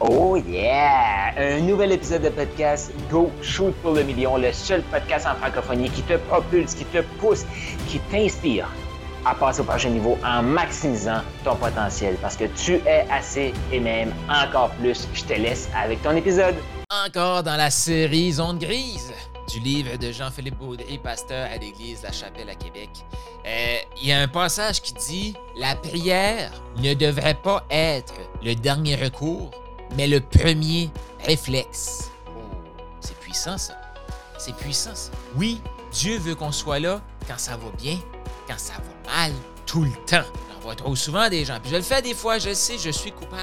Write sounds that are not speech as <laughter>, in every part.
Oh yeah! Un nouvel épisode de podcast Go Shoot pour le million, le seul podcast en francophonie qui te propulse, qui te pousse, qui t'inspire à passer au prochain niveau en maximisant ton potentiel parce que tu es assez et même encore plus. Je te laisse avec ton épisode. Encore dans la série Zone grise du livre de Jean-Philippe Baudry, pasteur à l'église La Chapelle à Québec. Euh, il y a un passage qui dit La prière ne devrait pas être le dernier recours, mais le premier réflexe. Oh, c'est puissant ça. C'est puissant. Oui, Dieu veut qu'on soit là quand ça va bien, quand ça va mal, tout le temps. On voit trop souvent des gens. Puis je le fais des fois, je sais, je suis coupable.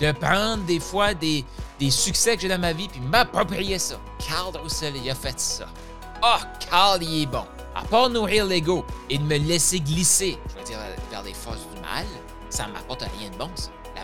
De prendre des fois des, succès que j'ai dans ma vie puis m'approprier ça. Carl Roussel, il a fait ça. Ah, oh, Carl, il est bon. À part nourrir l'ego et de me laisser glisser, je veux dire, vers les forces du mal, ça m'apporte rien de bon.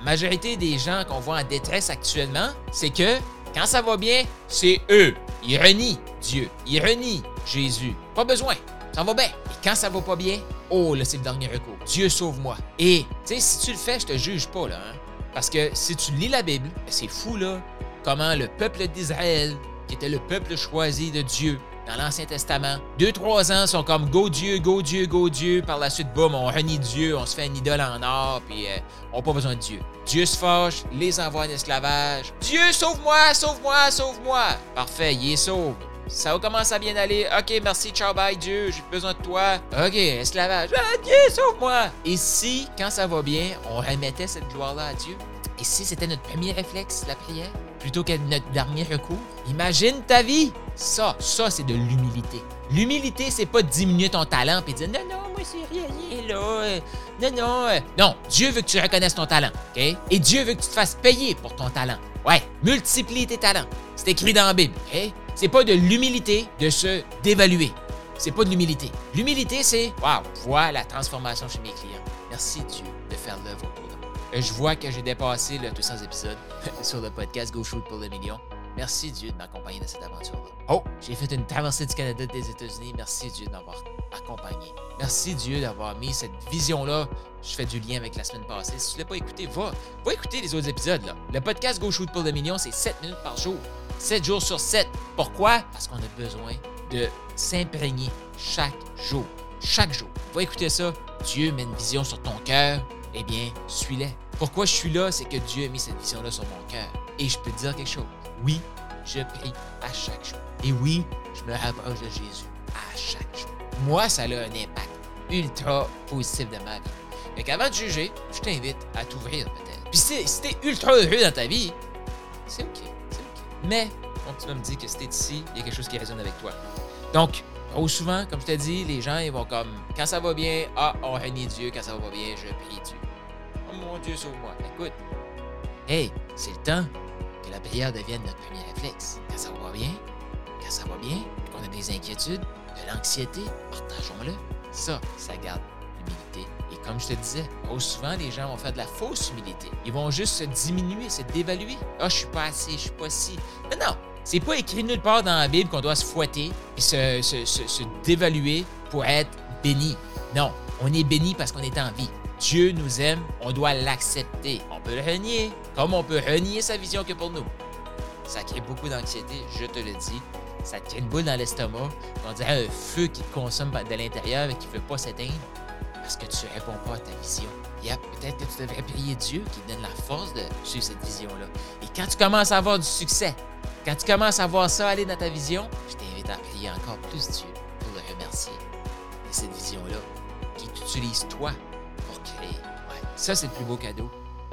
Majorité des gens qu'on voit en détresse actuellement, c'est que quand ça va bien, c'est eux. Ils renient Dieu. Ils renient Jésus. Pas besoin. Ça va bien. Et quand ça va pas bien, oh là, c'est le dernier recours. Dieu sauve-moi. Et, tu sais, si tu le fais, je te juge pas, là. Hein? Parce que si tu lis la Bible, c'est fou, là, comment le peuple d'Israël, qui était le peuple choisi de Dieu l'Ancien Testament, deux, trois ans sont comme go Dieu, go Dieu, go Dieu. Par la suite, boum, on renie Dieu, on se fait une idole en or, puis euh, on n'a pas besoin de Dieu. Dieu se fâche, les envoie en esclavage. Dieu, sauve-moi, sauve-moi, sauve-moi. Parfait, il est sauve. Ça commence à bien aller. OK, merci, ciao, bye, Dieu, j'ai besoin de toi. OK, esclavage. Ah, Dieu, sauve-moi. Et si, quand ça va bien, on remettait cette gloire-là à Dieu? Et si c'était notre premier réflexe, la prière, plutôt que notre dernier recours? Imagine ta vie. Ça, ça, c'est de l'humilité. L'humilité, c'est pas diminuer ton talent et dire non, non, moi, c'est rien, là. Non, non. Non, Dieu veut que tu reconnaisses ton talent, OK? Et Dieu veut que tu te fasses payer pour ton talent. Ouais, multiplie tes talents. C'est écrit dans la Bible, OK? C'est pas de l'humilité de se dévaluer. C'est pas de l'humilité. L'humilité, c'est Waouh, vois la transformation chez mes clients. Merci Dieu de faire l'œuvre de moi. Je vois que j'ai dépassé le 200 épisodes <laughs> sur le podcast Go Shoot pour le million. Merci Dieu de m'accompagner dans cette aventure-là. Oh, j'ai fait une traversée du Canada des États-Unis. Merci Dieu de m'avoir accompagné. Merci Dieu d'avoir mis cette vision-là. Je fais du lien avec la semaine passée. Si tu ne l'as pas écouté, va, va écouter les autres épisodes. Là. Le podcast Go Shoot pour le million, c'est 7 minutes par jour. 7 jours sur 7. Pourquoi? Parce qu'on a besoin de s'imprégner chaque jour. Chaque jour. Va écouter ça. Dieu met une vision sur ton cœur. Eh bien, suis-la. Pourquoi je suis là, c'est que Dieu a mis cette vision-là sur mon cœur. Et je peux te dire quelque chose. Oui, je prie à chaque jour. Et oui, je me rapproche de Jésus à chaque jour. Moi, ça a un impact ultra positif dans ma vie. Mais qu'avant de juger, je t'invite à t'ouvrir peut-être. Puis si t'es ultra heureux dans ta vie, c'est OK. C'est OK. Mais, donc tu vas me dire que si t'es ici, il y a quelque chose qui résonne avec toi. Donc, trop souvent, comme je t'ai dit, les gens, ils vont comme, quand ça va bien, ah, on renie Dieu. Quand ça va bien, je prie Dieu. Oh mon Dieu, sauve-moi. Écoute, hey, c'est le temps que la prière devienne notre premier réflexe. Quand ça va bien, quand ça va bien, qu'on a des inquiétudes, de l'anxiété, partageons-le. Ça, ça garde l'humilité. Et comme je te disais, trop souvent, les gens vont faire de la fausse humilité. Ils vont juste se diminuer, se dévaluer. Ah, oh, je suis pas assez, je suis pas si. Non, non, c'est pas écrit nulle part dans la Bible qu'on doit se fouetter et se, dévaluer pour être béni. Non, on est béni parce qu'on est en vie. Dieu nous aime, on doit l'accepter. On peut le renier, comme on peut renier sa vision que pour nous. Ça crée beaucoup d'anxiété, je te le dis. Ça te crée une boule dans l'estomac. On dirait un feu qui te consomme de l'intérieur et qui ne veut pas s'éteindre parce que tu ne réponds pas à ta vision. Yeah, peut-être que tu devrais prier Dieu qui donne la force de suivre cette vision-là. Et quand tu commences à avoir du succès, quand tu commences à voir ça aller dans ta vision, je t'invite à prier encore plus Dieu pour le remercier de cette vision-là qui t'utilise toi pour créer. Ça, c'est le plus beau cadeau.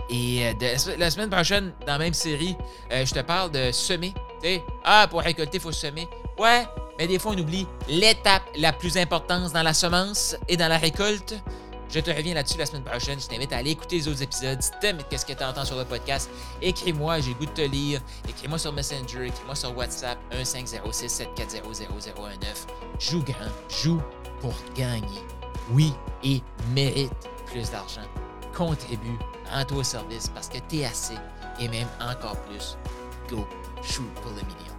Et euh, la semaine prochaine, dans la même série, euh, je te parle de semer. sais, ah, pour récolter, il faut semer. Ouais, mais des fois, on oublie l'étape la plus importante dans la semence et dans la récolte. Je te reviens là-dessus la semaine prochaine. Je t'invite à aller écouter les autres épisodes. Si t'aimes qu'est-ce que tu entends sur le podcast, écris-moi, j'ai le goût de te lire. Écris-moi sur Messenger, écris-moi sur WhatsApp 1506 740 0019. Joue grand, joue pour gagner. Oui, et mérite plus d'argent. Contribue en toi au service parce que t'es assez et même encore plus. Go, shoot pour le million.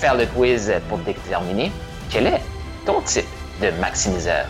faire le quiz pour déterminer quel est ton type de maximiseur.